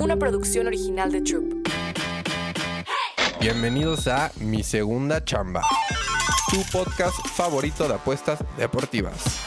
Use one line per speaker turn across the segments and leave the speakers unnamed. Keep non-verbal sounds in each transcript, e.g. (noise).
una producción original de Troop.
Bienvenidos a Mi Segunda Chamba, tu podcast favorito de apuestas deportivas.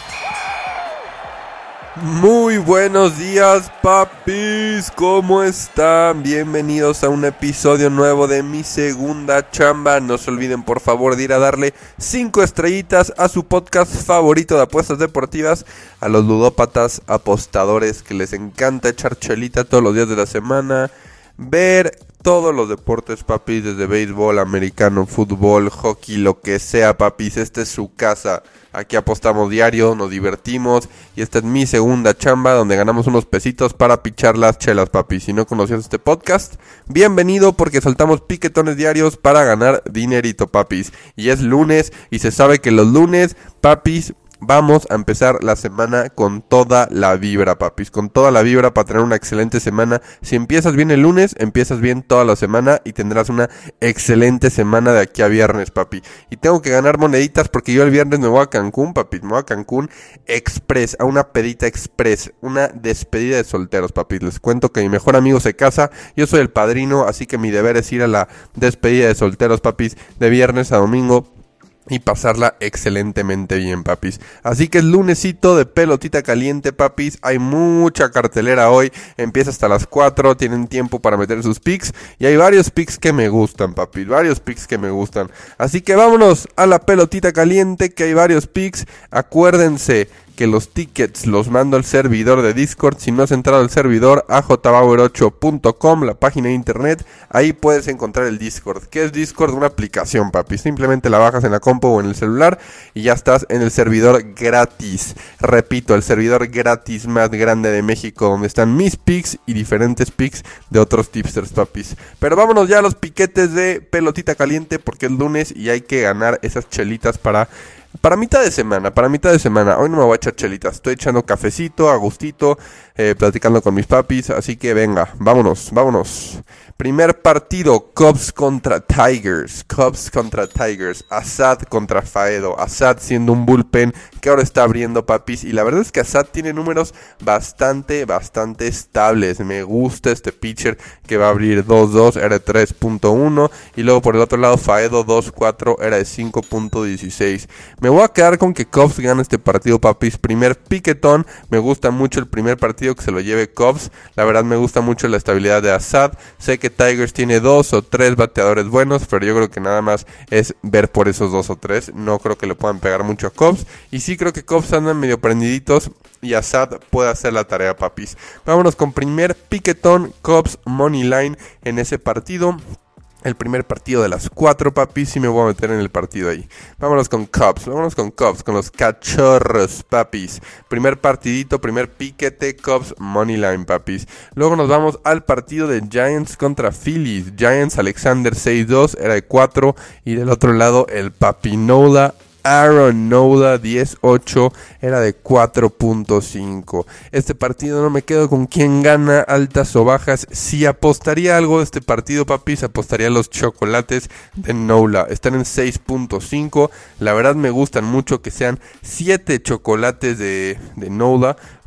Muy buenos días, papis. ¿Cómo están? Bienvenidos a un episodio nuevo de mi segunda chamba. No se olviden, por favor, de ir a darle 5 estrellitas a su podcast favorito de apuestas deportivas. A los ludópatas apostadores que les encanta echar chelita todos los días de la semana. Ver todos los deportes, papis, desde béisbol, americano, fútbol, hockey, lo que sea, papis. Esta es su casa. Aquí apostamos diario, nos divertimos y esta es mi segunda chamba donde ganamos unos pesitos para pichar las chelas, papi. Si no conocías este podcast, bienvenido porque soltamos piquetones diarios para ganar dinerito, papis. Y es lunes y se sabe que los lunes, papis, Vamos a empezar la semana con toda la vibra, papis. Con toda la vibra para tener una excelente semana. Si empiezas bien el lunes, empiezas bien toda la semana y tendrás una excelente semana de aquí a viernes, papi. Y tengo que ganar moneditas porque yo el viernes me voy a Cancún, papis. Me voy a Cancún Express, a una pedita Express. Una despedida de solteros, papis. Les cuento que mi mejor amigo se casa. Yo soy el padrino, así que mi deber es ir a la despedida de solteros, papis. De viernes a domingo y pasarla excelentemente bien, papis. Así que es lunesito de pelotita caliente, papis. Hay mucha cartelera hoy. Empieza hasta las 4. Tienen tiempo para meter sus picks. Y hay varios picks que me gustan, papis. Varios picks que me gustan. Así que vámonos a la pelotita caliente, que hay varios picks. Acuérdense que los tickets los mando al servidor de Discord. Si no has entrado al servidor, ajbauer8.com, la página de internet, ahí puedes encontrar el Discord. ¿Qué es Discord? Una aplicación, papi. Simplemente la bajas en la compu o en el celular y ya estás en el servidor gratis. Repito, el servidor gratis más grande de México, donde están mis picks y diferentes picks de otros tipsters, papis. Pero vámonos ya a los piquetes de pelotita caliente porque es lunes y hay que ganar esas chelitas para para mitad de semana, para mitad de semana. Hoy no me voy a echar chelitas. Estoy echando cafecito, a gustito, eh, platicando con mis papis. Así que venga, vámonos, vámonos. Primer partido, Cubs contra Tigers. Cubs contra Tigers. Assad contra Faedo. Assad siendo un bullpen que ahora está abriendo papis. Y la verdad es que Assad tiene números bastante, bastante estables. Me gusta este pitcher que va a abrir 2-2, era de 3.1. Y luego por el otro lado, Faedo 2-4, era de 5.16. Me voy a quedar con que Cubs gana este partido, papis. Primer piquetón. Me gusta mucho el primer partido que se lo lleve Cubs. La verdad me gusta mucho la estabilidad de Assad. Sé que Tigers tiene dos o tres bateadores buenos, pero yo creo que nada más es ver por esos dos o tres. No creo que le puedan pegar mucho a Cubs. Y sí creo que Cubs andan medio prendiditos y Assad puede hacer la tarea, papis. Vámonos con primer piquetón, Cubs Money Line en ese partido el primer partido de las cuatro, papis, y me voy a meter en el partido ahí. Vámonos con Cubs, vámonos con Cubs, con los cachorros, papis. Primer partidito, primer piquete, Cubs Moneyline, papis. Luego nos vamos al partido de Giants contra Phillies. Giants, Alexander 6-2, era de 4. Y del otro lado, el Papinola Aaron Noda 10-8 era de 4.5. Este partido no me quedo con quién gana, altas o bajas. Si apostaría algo de este partido, papis, apostaría los chocolates de Nola. Están en 6.5. La verdad me gustan mucho que sean 7 chocolates de, de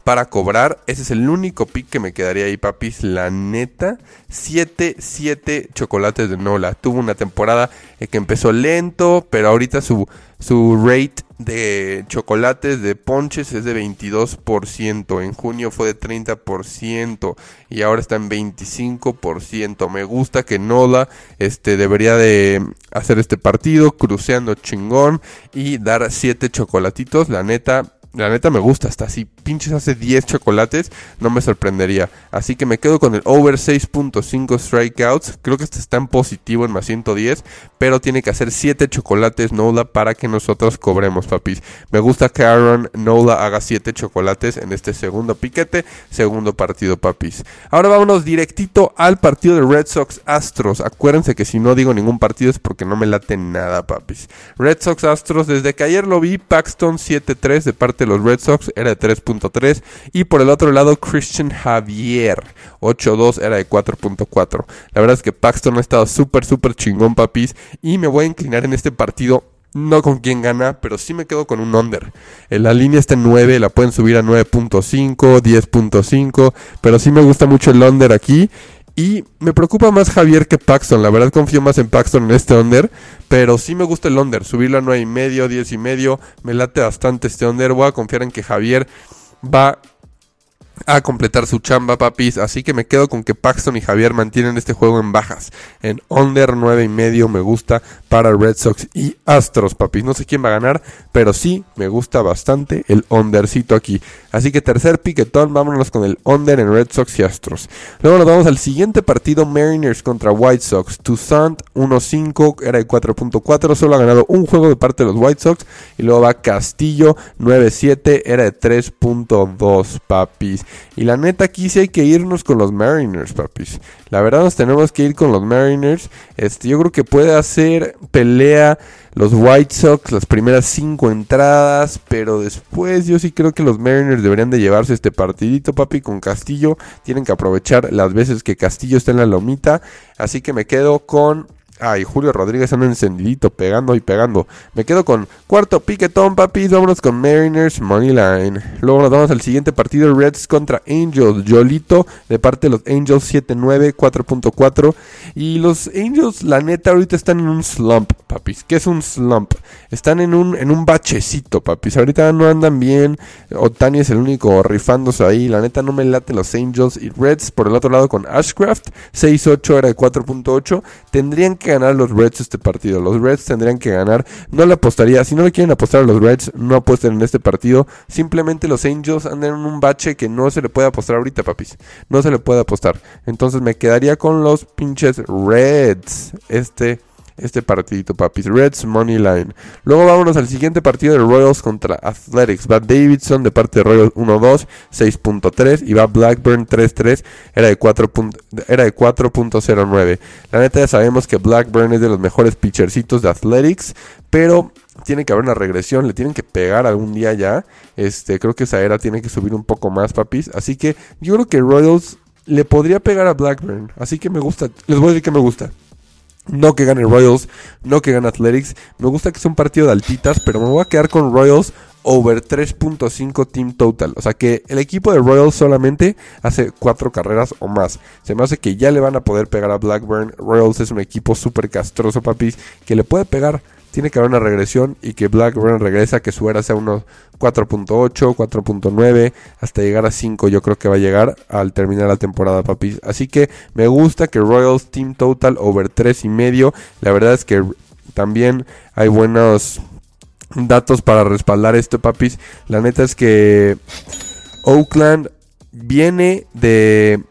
para cobrar. Ese es el único pick que me quedaría ahí, papis. La neta, 7, 7 chocolates de Nola. Tuvo una temporada eh, que empezó lento, pero ahorita su, su rate de chocolates, de ponches es de 22%. En junio fue de 30% y ahora está en 25%. Me gusta que Nola este, debería de hacer este partido cruceando chingón y dar 7 chocolatitos. La neta, la neta me gusta, hasta si pinches hace 10 chocolates, no me sorprendería. Así que me quedo con el over 6.5 strikeouts. Creo que este está en positivo en más 110, pero tiene que hacer 7 chocolates Nola para que nosotros cobremos, papis. Me gusta que Aaron Nola haga 7 chocolates en este segundo piquete, segundo partido, papis. Ahora vámonos directito al partido de Red Sox Astros. Acuérdense que si no digo ningún partido es porque no me late nada, papis. Red Sox Astros, desde que ayer lo vi, Paxton 7-3 de parte los Red Sox era de 3.3 y por el otro lado Christian Javier 8.2 era de 4.4. La verdad es que Paxton ha estado súper súper chingón papis y me voy a inclinar en este partido no con quién gana, pero sí me quedo con un under. En la línea está en 9, la pueden subir a 9.5, 10.5, pero sí me gusta mucho el under aquí. Y me preocupa más Javier que Paxton. La verdad confío más en Paxton en este under. Pero sí me gusta el under. Subirlo a 9 y medio, 10 y medio. Me late bastante este under. Voy a confiar en que Javier va a completar su chamba, papis. Así que me quedo con que Paxton y Javier mantienen este juego en bajas. En under 9 y medio me gusta para Red Sox y Astros, papis. No sé quién va a ganar, pero sí me gusta bastante el undercito aquí. Así que tercer piquetón, vámonos con el under en Red Sox y Astros. Luego nos vamos al siguiente partido, Mariners contra White Sox. Toussaint 1-5, era de 4.4, solo ha ganado un juego de parte de los White Sox. Y luego va Castillo 9-7, era de 3.2, papis. Y la neta, aquí sí hay que irnos con los Mariners, papis. La verdad, nos tenemos que ir con los Mariners. Este, yo creo que puede hacer pelea los White Sox las primeras cinco entradas, pero después yo sí creo que los Mariners deberían de llevarse este partidito, papi, con Castillo. Tienen que aprovechar las veces que Castillo está en la lomita. Así que me quedo con Ay, Julio Rodríguez anda encendidito, pegando y pegando. Me quedo con cuarto piquetón, papis. Vámonos con Mariners Moneyline. Luego nos vamos al siguiente partido: Reds contra Angels. Yolito de parte de los Angels 7-9, 4.4. Y los Angels, la neta, ahorita están en un slump, papis. ¿Qué es un slump? Están en un, en un bachecito, papis. Ahorita no andan bien. Otani es el único rifándose ahí. La neta no me late los Angels. Y Reds por el otro lado con Ashcraft, 6-8 era de 4.8. Tendrían que ganar los Reds este partido. Los Reds tendrían que ganar. No le apostaría. Si no le quieren apostar a los Reds, no apuesten en este partido. Simplemente los Angels andan en un bache que no se le puede apostar ahorita, papis. No se le puede apostar. Entonces me quedaría con los pinches Reds. Este este partidito, papis. Reds Money Line. Luego vámonos al siguiente partido de Royals contra Athletics. Va Davidson de parte de Royals 1-2, 6.3. Y va Blackburn 3-3. Era de 4.09. La neta ya sabemos que Blackburn es de los mejores pitchercitos de Athletics. Pero tiene que haber una regresión, le tienen que pegar algún día ya. Este, creo que esa era tiene que subir un poco más, papis. Así que yo creo que Royals le podría pegar a Blackburn. Así que me gusta. Les voy a decir que me gusta. No que gane Royals, no que gane Athletics. Me gusta que sea un partido de altitas, pero me voy a quedar con Royals over 3.5 team total. O sea que el equipo de Royals solamente hace 4 carreras o más. Se me hace que ya le van a poder pegar a Blackburn. Royals es un equipo súper castroso, papis, que le puede pegar tiene que haber una regresión y que Blackburn regresa, que su era sea unos 4.8, 4.9, hasta llegar a 5 yo creo que va a llegar al terminar la temporada, papis. Así que me gusta que Royals Team Total over 3 y medio. La verdad es que también hay buenos datos para respaldar esto, papis. La neta es que Oakland viene de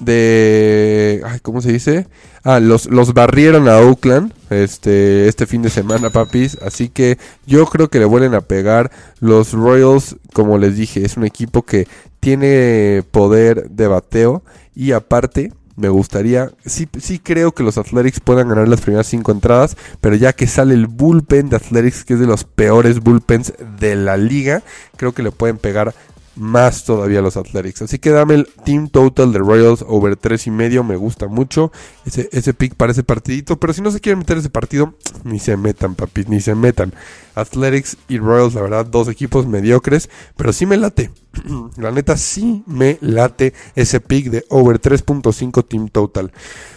de ¿cómo se dice? Ah, los, los barrieron a Oakland este, este fin de semana, papis. Así que yo creo que le vuelven a pegar. Los Royals, como les dije, es un equipo que tiene poder de bateo. Y aparte, me gustaría, sí, sí creo que los Athletics puedan ganar las primeras cinco entradas, pero ya que sale el bullpen de Athletics, que es de los peores bullpens de la liga, creo que le pueden pegar más todavía los Athletics. Así que dame el team total de Royals over 3 y medio, me gusta mucho ese, ese pick para ese partidito, pero si no se quieren meter ese partido, ni se metan, papi, ni se metan. Athletics y Royals, la verdad, dos equipos mediocres, pero sí me late. (clears throat) la neta, sí me late ese pick de over 3.5 team total.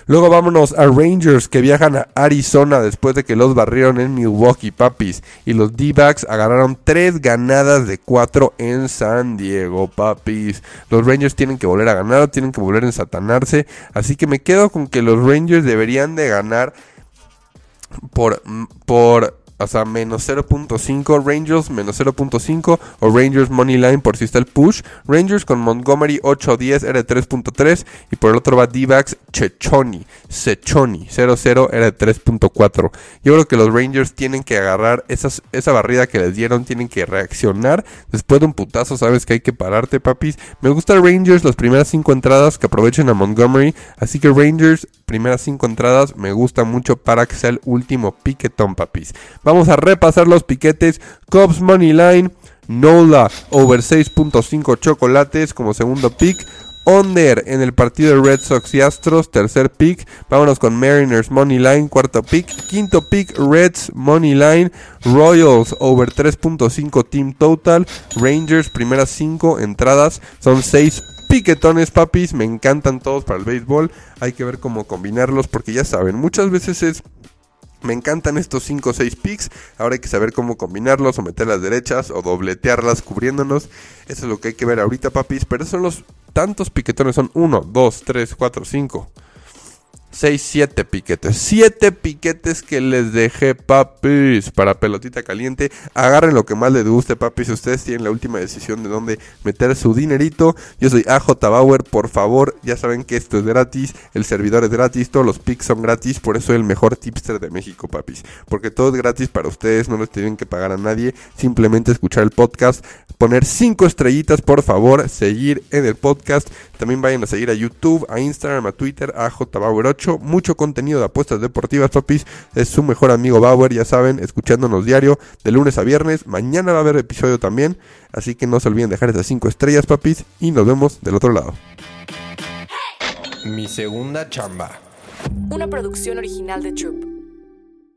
Luego vámonos a Rangers que viajan a Arizona después de que los barrieron en Milwaukee, papis. Y los D-Backs agarraron tres ganadas de cuatro en San Diego, papis. Los Rangers tienen que volver a ganar, tienen que volver a ensatanarse. Así que me quedo con que los Rangers deberían de ganar por, por o sea, menos 0.5 Rangers, menos 0.5 o Rangers Money Line por si está el push. Rangers con Montgomery 8-10 era de 3.3 y por el otro va D-Backs Chechoni, Sechoni 0-0 era de 3.4. Yo creo que los Rangers tienen que agarrar esa barrida que les dieron, tienen que reaccionar. Después de un putazo sabes que hay que pararte, papis. Me gusta Rangers las primeras 5 entradas que aprovechen a Montgomery. Así que Rangers, primeras 5 entradas, me gusta mucho para que sea el último piquetón, papis. A repasar los piquetes. Cubs Money Line. Nola over 6.5 chocolates como segundo pick. Under en el partido de Red Sox y Astros, tercer pick. Vámonos con Mariners Money Line, cuarto pick. Quinto pick, Reds Money Line. Royals over 3.5 team total. Rangers, primeras 5 entradas. Son 6 piquetones, papis, me encantan todos para el béisbol. Hay que ver cómo combinarlos porque ya saben, muchas veces es me encantan estos 5 o 6 picks. Ahora hay que saber cómo combinarlos o meter las derechas o dobletearlas cubriéndonos. Eso es lo que hay que ver ahorita, papis. Pero son los tantos piquetones. Son 1, 2, 3, 4, 5. 6, 7 piquetes. 7 piquetes que les dejé, papis, para pelotita caliente. Agarren lo que más les guste, papis. Ustedes tienen la última decisión de dónde meter su dinerito. Yo soy AJ Bauer, por favor. Ya saben que esto es gratis. El servidor es gratis. Todos los pics son gratis. Por eso soy el mejor tipster de México, papis. Porque todo es gratis para ustedes. No les tienen que pagar a nadie. Simplemente escuchar el podcast. Poner 5 estrellitas, por favor. Seguir en el podcast. También vayan a seguir a YouTube, a Instagram, a Twitter, a AJ Bauer 8 mucho, contenido de apuestas deportivas, papis. Es su mejor amigo Bauer, ya saben, escuchándonos diario de lunes a viernes. Mañana va a haber episodio también, así que no se olviden dejar esas 5 estrellas, papis, y nos vemos del otro lado.
Mi segunda chamba.
Una producción original de Troop.